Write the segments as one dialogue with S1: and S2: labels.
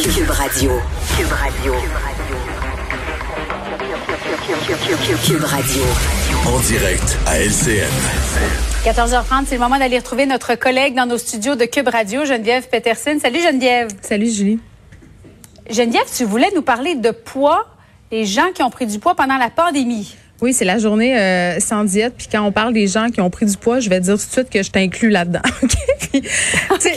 S1: Cube Radio. Cube Radio. Cube Radio.
S2: En direct à LCN.
S3: 14h30, c'est le moment d'aller retrouver notre collègue dans nos studios de Cube Radio, Geneviève Peterson. Salut Geneviève.
S4: Salut Julie.
S3: Geneviève, tu voulais nous parler de poids, les gens qui ont pris du poids pendant la pandémie.
S4: Oui, c'est la journée euh, sans diète. Puis quand on parle des gens qui ont pris du poids, je vais dire tout de suite que je t'inclus là-dedans. Puis,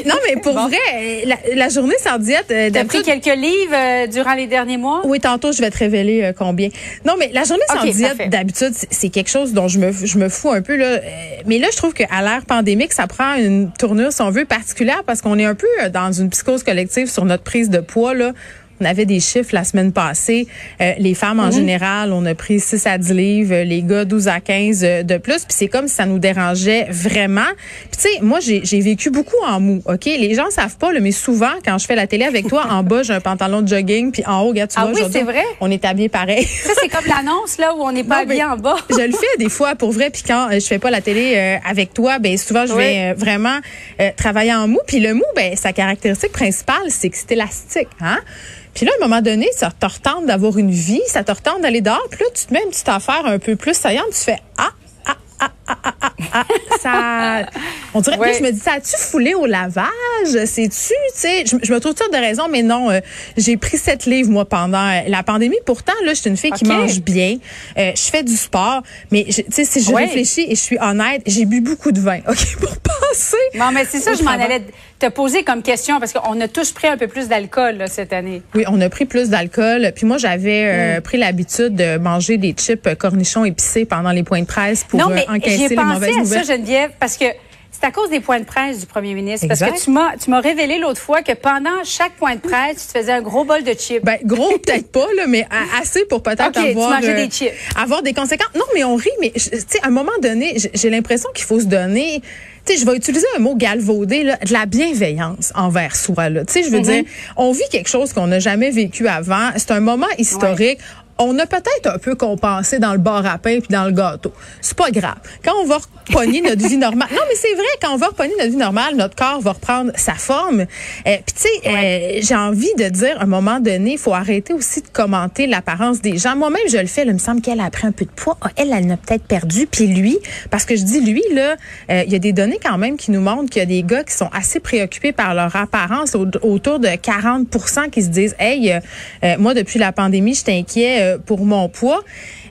S4: non, mais pour vrai, la, journée sans diète.
S3: Euh, T'as pris quelques livres euh, durant les derniers mois?
S4: Oui, tantôt, je vais te révéler euh, combien. Non, mais la journée sans diète, d'habitude, c'est quelque chose dont je me, je me fous un peu. Là. Mais là, je trouve qu'à l'ère pandémique, ça prend une tournure, si on veut, particulière parce qu'on est un peu dans une psychose collective sur notre prise de poids. Là. On avait des chiffres la semaine passée. Euh, les femmes, en mhm. général, on a pris 6 à 10 livres. Les gars, 12 à 15 euh, de plus. Puis c'est comme si ça nous dérangeait vraiment. Puis tu sais, moi, j'ai vécu beaucoup en mou, OK? Les gens savent pas, mais souvent, quand je fais la télé avec toi, en bas, j'ai un pantalon de jogging. Puis en haut, regarde, tu
S3: ah oui, c'est vrai?
S4: On est habillés pareil.
S3: Ça, c'est comme l'annonce, là, où on n'est pas habillé en bas.
S4: je le fais des fois, pour vrai. Puis quand euh, je fais pas la télé avec toi, ben souvent, je vais vraiment travailler en mou. Puis le mou, ben sa caractéristique principale, c'est que c'est élastique, hein? Puis là, à un moment donné, ça te retente d'avoir une vie, ça te retente d'aller dehors. Puis là, tu te mets une petite affaire un peu plus saillante. Tu fais Ah, ah, ah, ah, ah, ah, ah. ça. On dirait que je me dis, ça a-tu foulé au lavage? C'est-tu, tu sais, je, me trouve toutes de raisons, mais non, euh, j'ai pris sept livres, moi, pendant euh, la pandémie. Pourtant, là, je suis une fille qui mange bien. Euh, je fais du sport. Mais, tu sais, si je réfléchis et je suis honnête, j'ai bu beaucoup de vin, OK, pour
S3: Non, mais c'est ça, je m'en allais te poser comme question parce qu'on a tous pris un peu plus d'alcool cette année.
S4: Oui, on a pris plus d'alcool. Puis moi, j'avais mm. pris l'habitude de manger des chips cornichons épicés pendant les points de presse pour encaisser les mauvaises
S3: nouvelles. Ça, Geneviève, parce que c'est à cause des points de presse du premier ministre. Parce que tu m'as, tu m'as révélé l'autre fois que pendant chaque point de presse, tu te faisais un gros bol de chips.
S4: Ben, gros, peut-être pas, là, mais assez pour peut-être avoir,
S3: des euh, chips.
S4: avoir des conséquences. Non, mais on rit, mais, tu sais, à un moment donné, j'ai l'impression qu'il faut se donner, tu sais, je vais utiliser un mot galvaudé, là, de la bienveillance envers soi, là. Tu sais, je veux mm-hmm. dire, on vit quelque chose qu'on n'a jamais vécu avant. C'est un moment historique on a peut-être un peu compensé dans le bar à pain puis dans le gâteau. C'est pas grave. Quand on va repogner notre vie normale, non mais c'est vrai, quand on va repogner notre vie normale, notre corps va reprendre sa forme. Euh, puis tu sais, euh, j'ai envie de dire, à un moment donné, il faut arrêter aussi de commenter l'apparence des gens. Moi-même, je le fais. il me semble qu'elle a pris un peu de poids. Ah, elle, elle, en a peut-être perdu. Puis lui, parce que je dis lui là, euh, il y a des données quand même qui nous montrent qu'il y a des gars qui sont assez préoccupés par leur apparence, autour de 40% qui se disent, hey, moi depuis la pandémie, je t'inquiète pour mon poids.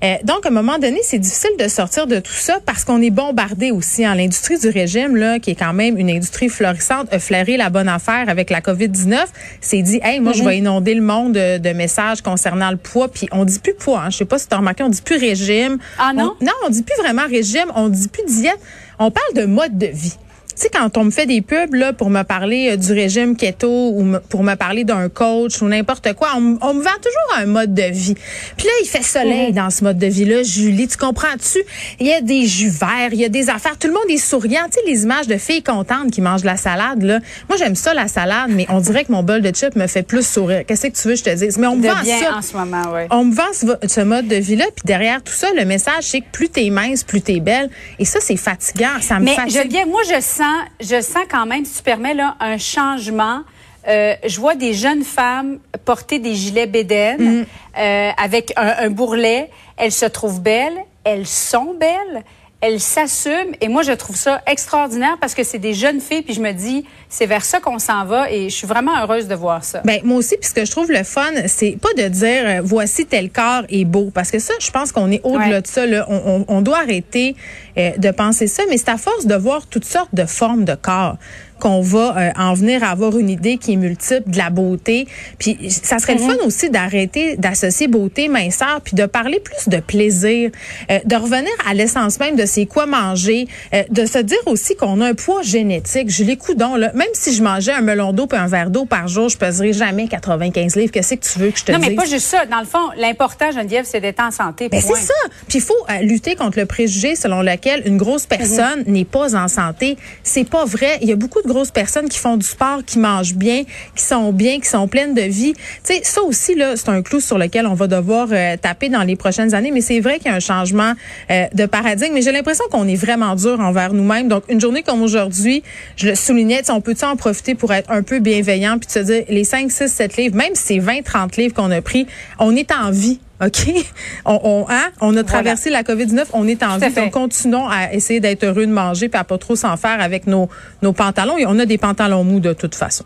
S4: Euh, donc, à un moment donné, c'est difficile de sortir de tout ça parce qu'on est bombardé aussi. en hein. L'industrie du régime, là, qui est quand même une industrie florissante, a flairé la bonne affaire avec la COVID-19. C'est dit, hey, moi, je vais mhm. inonder le monde de, messages concernant le poids. Puis on dit plus poids. Hein. Je sais pas si tu as remarqué, on dit plus régime.
S3: Ah non?
S4: non, on dit plus vraiment régime. On dit plus diète. On parle de mode de vie sais, quand on me fait des pubs là, pour me parler euh, du régime keto ou pour me parler d'un coach ou n'importe quoi, on, me vend toujours un mode de vie. Puis là, il fait soleil mhm. dans ce mode de vie-là. Julie, tu comprends-tu? Il y a des jus verts, il y a des affaires. Tout le monde est souriant. Tu sais, les images de filles contentes qui mangent de la salade, là. Moi, j'aime ça, la salade, mais on dirait que mon bol de chips me fait plus sourire. Qu'est-ce que tu veux que je te dise? Mais on me vend ça.
S3: en ce moment,
S4: On me vend ce, mode de vie-là. Puis derrière tout ça, le message, c'est que plus t'es mince, plus t'es belle. Et ça, c'est fatigant. Ça me
S3: mais je moi, je sens je sens quand même, si tu permets, là, un changement. Euh, je vois des jeunes femmes porter des gilets bédaines mm. euh, avec un, un, bourrelet. Elles se trouvent belles, elles sont belles, elles s'assument. Et moi, je trouve ça extraordinaire parce que c'est des jeunes filles. Puis je me dis, c'est vers ça qu'on s'en va. Et je suis vraiment heureuse de voir ça.
S4: Ben moi aussi, puisque je trouve le fun, c'est pas de dire euh, voici tel corps est beau, parce que ça, je pense qu'on est au-delà de ça. Là. On, on, on, doit arrêter euh, de penser ça. Mais c'est à force de voir toutes sortes de formes de corps qu'on va euh, en venir à avoir une idée qui est multiple de la beauté. Puis ça serait le mhm. fun aussi d'arrêter d'associer beauté, minceur, puis de parler plus de plaisir, euh, de revenir à l'essence même de c'est quoi manger, euh, de se dire aussi qu'on a un poids génétique. Je l'écoute donc là, même si je mangeais un melon d'eau puis un verre d'eau par jour, je pèserais jamais 95 livres. Qu'est-ce que tu veux que je te
S3: dise? Non, mais pas juste ça. Dans le fond, l'important, Geneviève, c'est d'être en santé.
S4: Ben c'est ça. Puis il faut lutter contre le préjugé selon lequel une grosse personne mhm. n'est pas en santé. C'est pas vrai. Il y a beaucoup de grosses personnes qui font du sport, qui mangent bien, qui sont bien, qui sont pleines de vie. Tu sais, ça aussi, là, c'est un clou sur lequel on va devoir euh, taper dans les prochaines années. Mais c'est vrai qu'il y a un changement euh, de paradigme. Mais j'ai l'impression qu'on est vraiment dur envers nous-mêmes. Donc, une journée comme aujourd'hui, je le soulignais, on peut-tu en profiter pour être un peu bienveillant puis de se dire, les 5, 6, 7 livres, même si c'est 20, 30 livres qu'on a pris, on est en vie. OK? On, on, hein? on a traversé la COVID-19, on est en vie. Donc, continuons à essayer d'être heureux de manger puis à pas trop s'en faire avec nos, nos pantalons. Et on a des pantalons mous de toute façon.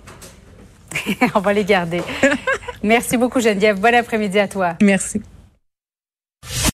S3: on va les garder. Merci beaucoup, Geneviève. Bon après-midi à toi.
S4: Merci.